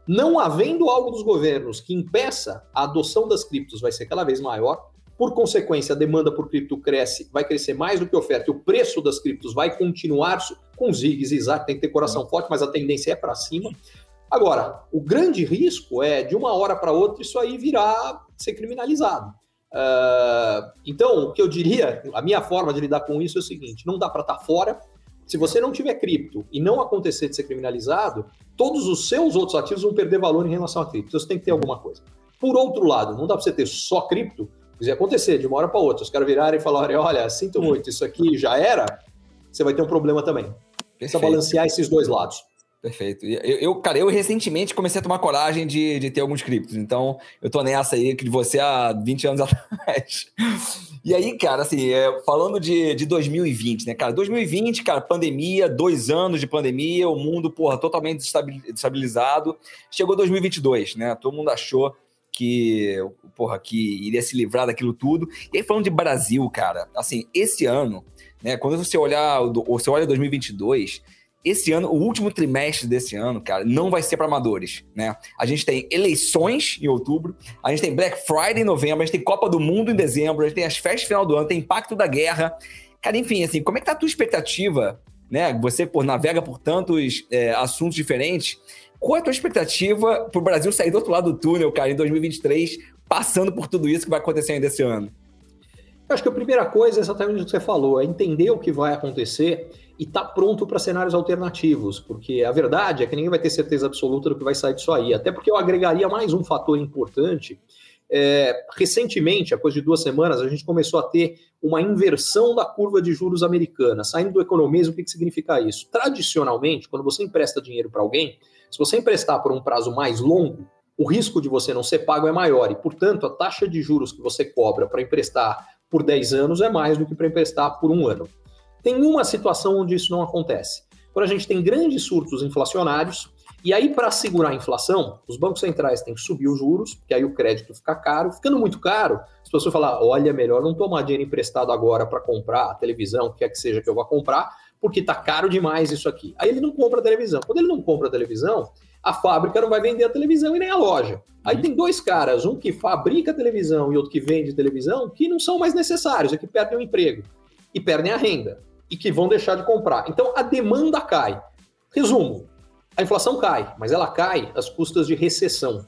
não havendo algo dos governos que impeça a adoção das criptos, vai ser cada vez maior. Por consequência, a demanda por cripto cresce, vai crescer mais do que a oferta, e o preço das criptos vai continuar com zigue zague, tem que ter coração forte, mas a tendência é para cima. Agora, o grande risco é, de uma hora para outra, isso aí virar ser criminalizado. Uh, então, o que eu diria, a minha forma de lidar com isso é o seguinte: não dá para estar tá fora, Se você não tiver cripto e não acontecer de ser criminalizado, todos os seus outros ativos vão perder valor em relação a cripto. Então você tem que ter alguma coisa. Por outro lado, não dá para você ter só cripto, se acontecer de uma hora para outra, os caras virarem e falarem, olha, sinto muito, isso aqui já era, você vai ter um problema também. Precisa balancear esses dois lados. Perfeito. Eu, eu, cara, eu recentemente comecei a tomar coragem de, de ter alguns criptos, então eu tô nessa aí que de você há 20 anos atrás. E aí, cara, assim, é, falando de, de 2020, né, cara? 2020, cara, pandemia, dois anos de pandemia, o mundo, porra, totalmente desestabilizado. Chegou 2022, né? Todo mundo achou que, porra, que iria se livrar daquilo tudo. E aí, falando de Brasil, cara, assim, esse ano, né, quando você olhar, você olha 2022 esse ano, o último trimestre desse ano, cara, não vai ser para amadores, né? A gente tem eleições em outubro, a gente tem Black Friday em novembro, a gente tem Copa do Mundo em dezembro, a gente tem as festas final do ano, tem impacto da guerra. Cara, enfim, assim, como é que tá a tua expectativa, né? Você por, navega por tantos é, assuntos diferentes. Qual é a tua expectativa pro Brasil sair do outro lado do túnel, cara, em 2023, passando por tudo isso que vai acontecer ainda esse ano? Eu acho que a primeira coisa é exatamente o que você falou, é entender o que vai acontecer e estar tá pronto para cenários alternativos, porque a verdade é que ninguém vai ter certeza absoluta do que vai sair disso aí, até porque eu agregaria mais um fator importante. É, recentemente, coisa de duas semanas, a gente começou a ter uma inversão da curva de juros americana, saindo do economismo, o que, que significa isso? Tradicionalmente, quando você empresta dinheiro para alguém, se você emprestar por um prazo mais longo, o risco de você não ser pago é maior e, portanto, a taxa de juros que você cobra para emprestar por 10 anos é mais do que para emprestar por um ano. Tem uma situação onde isso não acontece. Quando a gente tem grandes surtos inflacionários, e aí, para segurar a inflação, os bancos centrais têm que subir os juros, porque aí o crédito fica caro. Ficando muito caro, as pessoas falam: olha, melhor não tomar dinheiro emprestado agora para comprar a televisão, o que quer que seja que eu vá comprar, porque está caro demais isso aqui. Aí ele não compra a televisão. Quando ele não compra a televisão, a fábrica não vai vender a televisão e nem a loja. Aí tem dois caras, um que fabrica televisão e outro que vende televisão, que não são mais necessários, é que perdem o emprego e perdem a renda e que vão deixar de comprar. Então a demanda cai. Resumo: a inflação cai, mas ela cai às custas de recessão.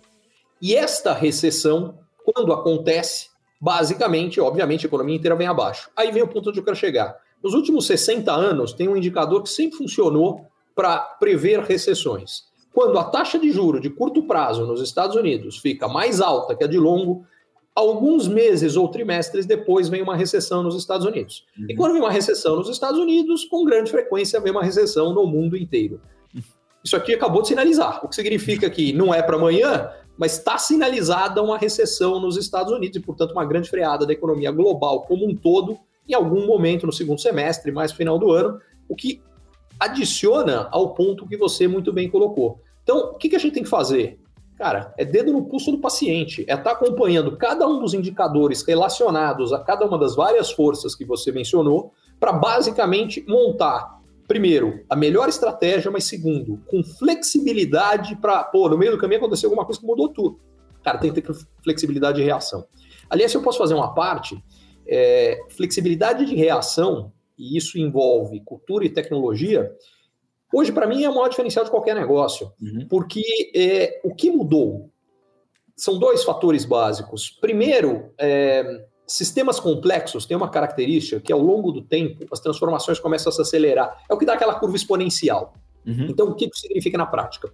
E esta recessão, quando acontece, basicamente, obviamente, a economia inteira vem abaixo. Aí vem o ponto onde eu quero chegar. Nos últimos 60 anos, tem um indicador que sempre funcionou para prever recessões quando a taxa de juro de curto prazo nos Estados Unidos fica mais alta que a de longo, alguns meses ou trimestres depois vem uma recessão nos Estados Unidos. Uhum. E quando vem uma recessão nos Estados Unidos, com grande frequência vem uma recessão no mundo inteiro. Isso aqui acabou de sinalizar, o que significa que não é para amanhã, mas está sinalizada uma recessão nos Estados Unidos e, portanto, uma grande freada da economia global como um todo em algum momento no segundo semestre, mais final do ano, o que adiciona ao ponto que você muito bem colocou. Então, o que, que a gente tem que fazer? Cara, é dedo no pulso do paciente, é estar tá acompanhando cada um dos indicadores relacionados a cada uma das várias forças que você mencionou, para basicamente montar, primeiro, a melhor estratégia, mas segundo, com flexibilidade para, pô, no meio do caminho aconteceu alguma coisa que mudou tudo. Cara, tem que ter flexibilidade de reação. Aliás, se eu posso fazer uma parte, é, flexibilidade de reação e isso envolve cultura e tecnologia, hoje para mim é o maior diferencial de qualquer negócio, uhum. porque é, o que mudou são dois fatores básicos. Primeiro, é, sistemas complexos têm uma característica que ao longo do tempo as transformações começam a se acelerar. É o que dá aquela curva exponencial. Uhum. Então, o que isso significa na prática?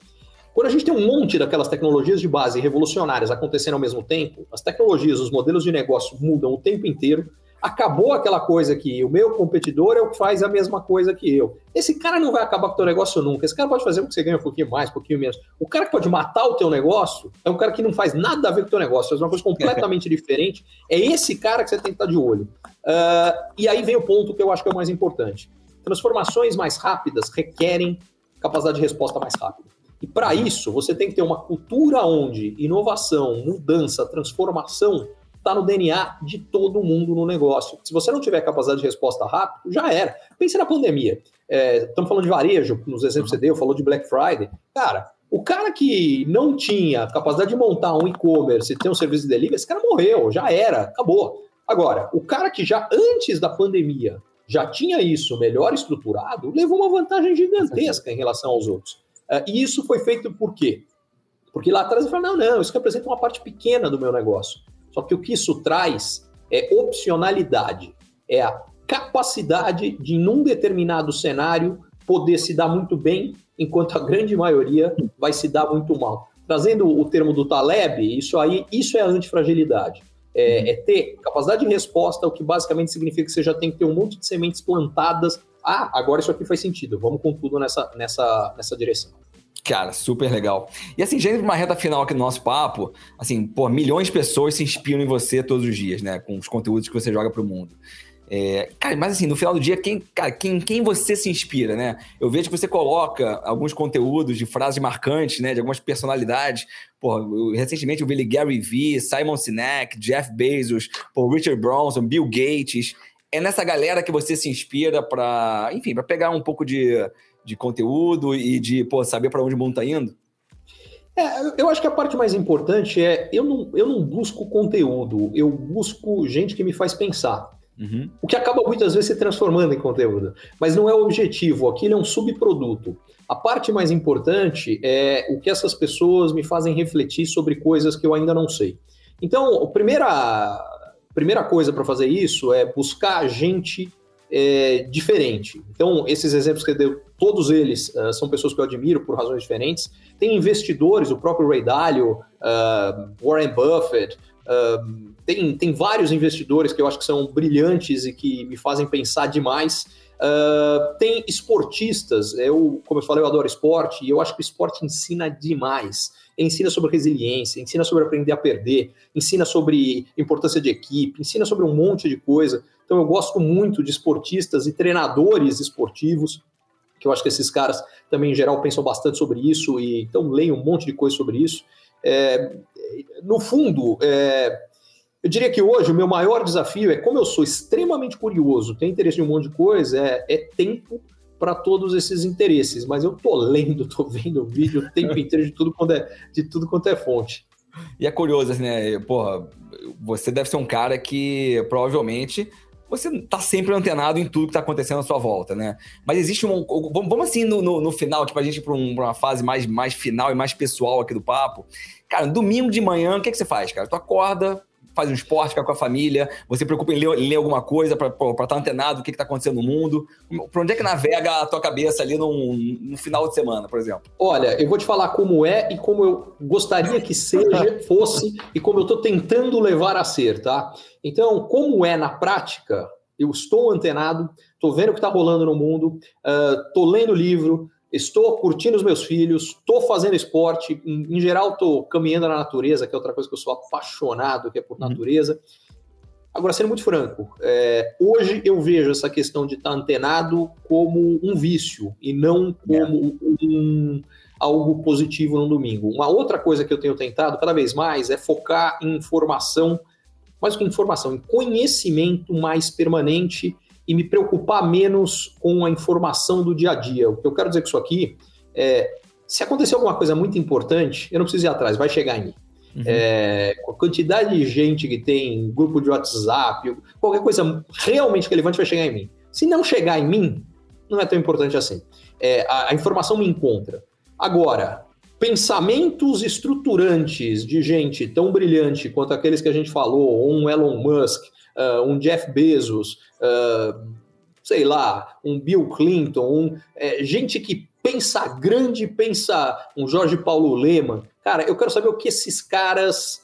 Quando a gente tem um monte daquelas tecnologias de base revolucionárias acontecendo ao mesmo tempo, as tecnologias, os modelos de negócio mudam o tempo inteiro, acabou aquela coisa que o meu competidor é o que faz a mesma coisa que eu. Esse cara não vai acabar com o teu negócio nunca. Esse cara pode fazer com que você ganhe um pouquinho mais, um pouquinho menos. O cara que pode matar o teu negócio é um cara que não faz nada a ver com o teu negócio, faz uma coisa completamente diferente. É esse cara que você tem que estar de olho. Uh, e aí vem o ponto que eu acho que é o mais importante. Transformações mais rápidas requerem capacidade de resposta mais rápida. E para isso, você tem que ter uma cultura onde inovação, mudança, transformação está no DNA de todo mundo no negócio. Se você não tiver capacidade de resposta rápida, já era. Pense na pandemia. É, estamos falando de varejo, nos exemplos que você deu, falou de Black Friday. Cara, o cara que não tinha capacidade de montar um e-commerce e ter um serviço de delivery, esse cara morreu, já era, acabou. Agora, o cara que já antes da pandemia já tinha isso melhor estruturado, levou uma vantagem gigantesca em relação aos outros. Uh, e isso foi feito por quê? Porque lá atrás ele falou: não, não, isso representa uma parte pequena do meu negócio. Só que o que isso traz é opcionalidade, é a capacidade de, num determinado cenário, poder se dar muito bem, enquanto a grande maioria vai se dar muito mal. Trazendo o termo do Taleb, isso aí, isso é antifragilidade. É, é ter capacidade de resposta, o que basicamente significa que você já tem que ter um monte de sementes plantadas. Ah, agora isso aqui faz sentido, vamos com tudo nessa, nessa, nessa direção. Cara, super legal. E assim, indo uma reta final aqui do nosso papo, assim, pô, milhões de pessoas se inspiram em você todos os dias, né? Com os conteúdos que você joga pro mundo. É, cara, mas assim, no final do dia, quem, cara, quem, quem você se inspira, né? Eu vejo que você coloca alguns conteúdos de frases marcantes, né? De algumas personalidades. Pô, recentemente eu vi Gary Vee, Simon Sinek, Jeff Bezos, pô, Richard Branson, Bill Gates. É nessa galera que você se inspira para, enfim, para pegar um pouco de, de conteúdo e de, pô, saber para onde o mundo tá indo? É, eu acho que a parte mais importante é eu não, eu não busco conteúdo, eu busco gente que me faz pensar. Uhum. O que acaba muitas vezes se transformando em conteúdo. Mas não é o objetivo, aquilo é um subproduto. A parte mais importante é o que essas pessoas me fazem refletir sobre coisas que eu ainda não sei. Então, a primeira, primeira coisa para fazer isso é buscar gente é, diferente. Então, esses exemplos que eu dei, todos eles uh, são pessoas que eu admiro por razões diferentes. Tem investidores, o próprio Ray Dalio, uh, Warren Buffett, uh, tem, tem vários investidores que eu acho que são brilhantes e que me fazem pensar demais. Uh, tem esportistas, eu, como eu falei, eu adoro esporte, e eu acho que o esporte ensina demais. Ensina sobre resiliência, ensina sobre aprender a perder, ensina sobre importância de equipe, ensina sobre um monte de coisa. Então eu gosto muito de esportistas e treinadores esportivos, que eu acho que esses caras também, em geral, pensam bastante sobre isso, e então leio um monte de coisa sobre isso. É, no fundo, é, eu diria que hoje o meu maior desafio é, como eu sou extremamente curioso, tenho interesse em um monte de coisa, é, é tempo para todos esses interesses. Mas eu tô lendo, tô vendo vídeo o tempo inteiro de tudo quanto é, de tudo quanto é fonte. E é curioso, assim, né? Porra, você deve ser um cara que provavelmente você tá sempre antenado em tudo que tá acontecendo à sua volta, né? Mas existe um. Vamos assim no, no, no final, aqui, pra gente ir pra, um, pra, uma fase mais, mais final e mais pessoal aqui do papo. Cara, domingo de manhã, o que, que você faz, cara? Tu acorda, faz um esporte, fica com a família, você preocupa em ler, ler alguma coisa para estar tá antenado do que está acontecendo no mundo. Para onde é que navega a tua cabeça ali num, final de semana, por exemplo? Olha, eu vou te falar como é e como eu gostaria que seja, fosse, e como eu estou tentando levar a ser, tá? Então, como é na prática, eu estou antenado, estou vendo o que está rolando no mundo, estou uh, lendo livro, estou curtindo os meus filhos, estou fazendo esporte, em, em geral estou caminhando na natureza, que é outra coisa que eu sou apaixonado, que é por uhum. natureza. Agora, sendo muito franco, é, hoje eu vejo essa questão de estar antenado como um vício e não como é. um, algo positivo no domingo. Uma outra coisa que eu tenho tentado cada vez mais é focar em informação, mais do que informação, em conhecimento mais permanente e me preocupar menos com a informação do dia a dia. O que eu quero dizer com isso aqui é: se acontecer alguma coisa muito importante, eu não preciso ir atrás, vai chegar em mim. Uhum. É, a quantidade de gente que tem grupo de WhatsApp, qualquer coisa realmente relevante vai chegar em mim. Se não chegar em mim, não é tão importante assim. É, a, a informação me encontra. Agora, pensamentos estruturantes de gente tão brilhante quanto aqueles que a gente falou, um Elon Musk, uh, um Jeff Bezos, uh, sei lá, um Bill Clinton, um, é, gente que pensa grande, pensa um Jorge Paulo Lema. Cara, eu quero saber o que esses caras,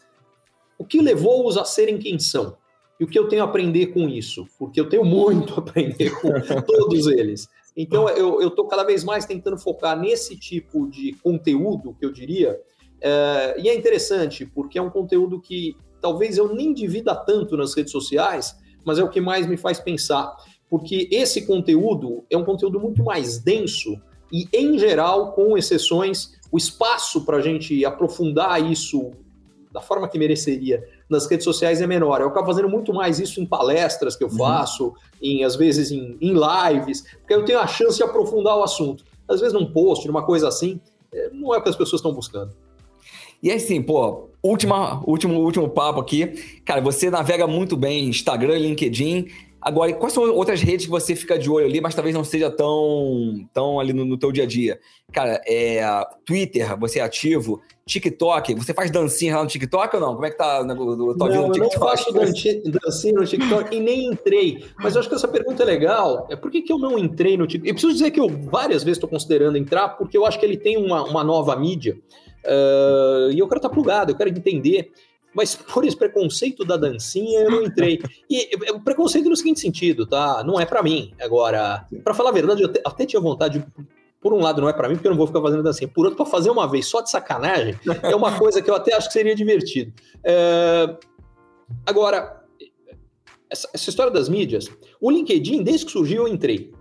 o que levou-os a serem quem são. E o que eu tenho a aprender com isso, porque eu tenho muito a aprender com todos eles. Então, eu estou cada vez mais tentando focar nesse tipo de conteúdo, que eu diria, é, e é interessante, porque é um conteúdo que talvez eu nem divida tanto nas redes sociais, mas é o que mais me faz pensar, porque esse conteúdo é um conteúdo muito mais denso e, em geral, com exceções, o espaço para a gente aprofundar isso da forma que mereceria nas redes sociais é menor. Eu acabo fazendo muito mais isso em palestras que eu uhum. faço, uhum. em às vezes em, em, lives, porque eu tenho a chance de aprofundar o assunto. Às vezes num post, numa coisa assim, é, não é o que as pessoas estão buscando. E assim, pô, última, último, último papo aqui. Cara, você navega muito bem Instagram, LinkedIn. Agora, quais são outras redes que você fica de olho ali, mas talvez não seja tão, tão ali no, no teu dia a dia? Cara, é, Twitter, você é ativo, TikTok, você faz dancinha lá no TikTok ou não? Como é que tá na tua não, vida no TikTok? Eu não faço dancinha no TikTok e nem entrei. Mas eu acho que essa pergunta é legal. É por que, que eu não entrei no TikTok? Eu preciso dizer que eu várias vezes estou considerando entrar, porque eu acho que ele tem uma, uma nova mídia. Uh, e eu quero estar plugado, eu quero entender mas por esse preconceito da dancinha eu não entrei. E o preconceito no seguinte sentido, tá? Não é para mim. Agora, para falar a verdade, eu até tinha vontade por um lado não é para mim, porque eu não vou ficar fazendo dancinha. Por outro, para fazer uma vez só de sacanagem, é uma coisa que eu até acho que seria divertido. É... Agora, essa, essa, história das mídias, o LinkedIn, desde que surgiu, eu entrei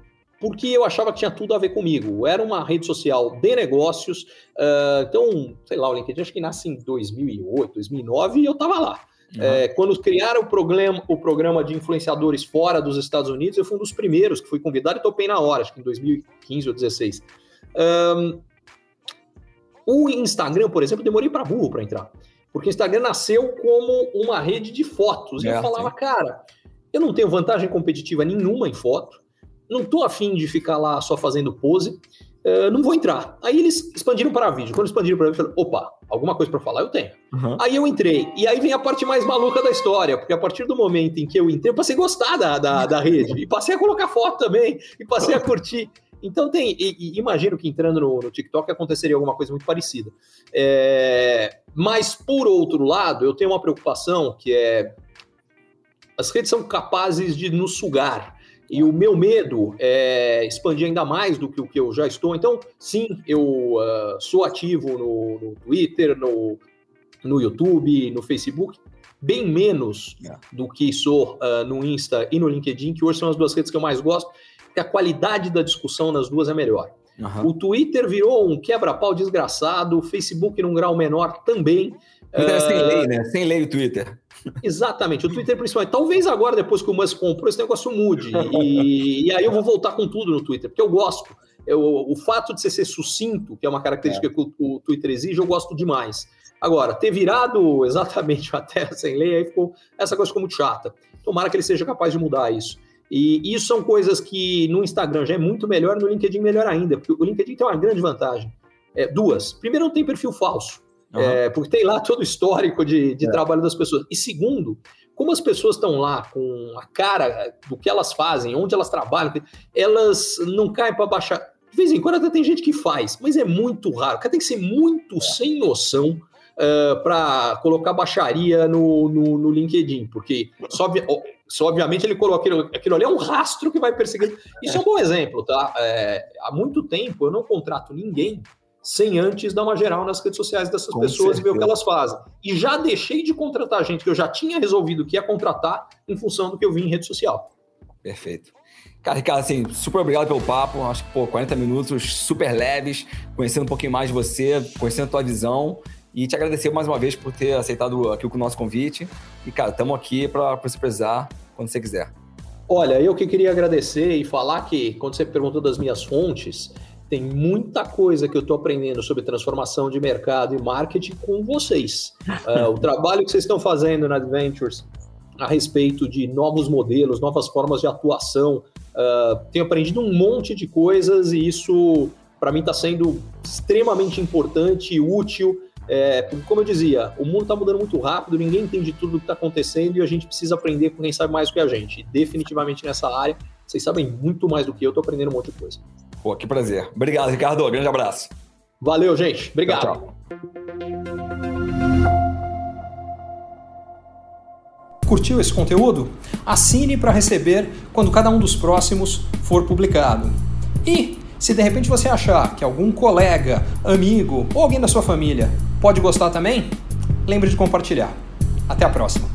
porque eu achava que tinha tudo a ver comigo. Era uma rede social de negócios, uh, então, sei lá, o LinkedIn acho que nasce em 2008, 2009 e eu estava lá. Uhum. É, quando criaram o programa, o programa de influenciadores fora dos Estados Unidos, eu fui um dos primeiros que fui convidado e topei na hora, acho que em 2015 ou 2016. Um, o Instagram, por exemplo, demorei para burro para entrar, porque o Instagram nasceu como uma rede de fotos. E é, eu falava, sim. cara, eu não tenho vantagem competitiva nenhuma em foto, não tô afim de ficar lá só fazendo pose, uh, não vou entrar. Aí eles expandiram para vídeo. Quando expandiram para vídeo, eu falei, opa, alguma coisa para falar eu tenho. Uhum. Aí eu entrei. E aí vem a parte mais maluca da história, porque a partir do momento em que eu entrei, eu passei a gostar da, da, da rede. E passei a colocar foto também. E passei a curtir. Então tem, e, e imagino que entrando no, no, TikTok aconteceria alguma coisa muito parecida. É, mas por outro lado, eu tenho uma preocupação que é as redes são capazes de nos sugar. E o meu medo é expandir ainda mais do que o que eu já estou. Então, sim, eu uh, sou ativo no, no, Twitter, no, no YouTube, no Facebook, bem menos. É. do que sou uh, no Insta e no LinkedIn, que hoje são as duas redes que eu mais gosto, porque a qualidade da discussão nas duas é melhor. Uhum. O Twitter virou um quebra-pau desgraçado, o Facebook num grau menor também. Twitter uh, sem lei, né? Sem lei o Twitter. Exatamente, o Twitter principalmente. Talvez agora, depois que o Musk comprou, esse negócio mude. E, e aí eu vou voltar com tudo no Twitter, porque eu gosto. Eu, o fato de você ser sucinto, que é uma característica é. que o, o, Twitter exige, eu gosto demais. Agora, ter virado exatamente a terra sem lei, aí ficou, essa coisa ficou muito chata. Tomara que ele seja capaz de mudar isso. E isso são coisas que no Instagram já é muito melhor, no LinkedIn melhor ainda, porque o LinkedIn tem uma grande vantagem. É, duas. Primeiro, não tem perfil falso. Uhum. É, porque tem lá todo o histórico de, de é. trabalho das pessoas. E segundo, como as pessoas estão lá com a cara do que elas fazem, onde elas trabalham, elas não caem para baixar. De vez em quando até tem gente que faz, mas é muito raro. O cara tem que ser muito sem noção uh, é, para colocar baixaria no, no, no, LinkedIn, porque só, só obviamente ele colocou aquilo, aquilo ali é um rastro que vai perseguir. Isso é um bom exemplo, tá? É, há muito tempo eu não contrato ninguém sem antes dar uma geral nas redes sociais dessas Com pessoas certeza. e ver o que elas fazem. E já deixei de contratar gente que eu já tinha resolvido que ia contratar em função do que eu vi em rede social. Perfeito. Cara, Ricardo, assim, super obrigado pelo papo. Acho que, pô, 40 minutos super leves, conhecendo um pouquinho mais de você, conhecendo a tua visão. E te agradecer mais uma vez por ter aceitado aqui o nosso convite. E, cara, estamos aqui para você precisar quando você quiser. Olha, eu que queria agradecer e falar que, quando você perguntou das minhas fontes, tem muita coisa que eu estou aprendendo sobre transformação de mercado e marketing com vocês. Uh, o trabalho que vocês estão fazendo na Adventures a respeito de novos modelos, novas formas de atuação. Uh, tenho aprendido um monte de coisas e isso, para mim, está sendo extremamente importante e útil. É, porque, como eu dizia, o mundo está mudando muito rápido, ninguém entende tudo o que está acontecendo e a gente precisa aprender com quem sabe mais do que a gente. E definitivamente nessa área, vocês sabem muito mais do que eu, estou aprendendo um monte de coisa. Pô, que prazer. Obrigado, Ricardo. Grande abraço. Valeu, gente. Obrigado. Tchau, tchau. Curtiu esse conteúdo? Assine para receber quando cada um dos próximos for publicado. E se de repente você achar que algum colega, amigo ou alguém da sua família pode gostar também, lembre de compartilhar. Até a próxima.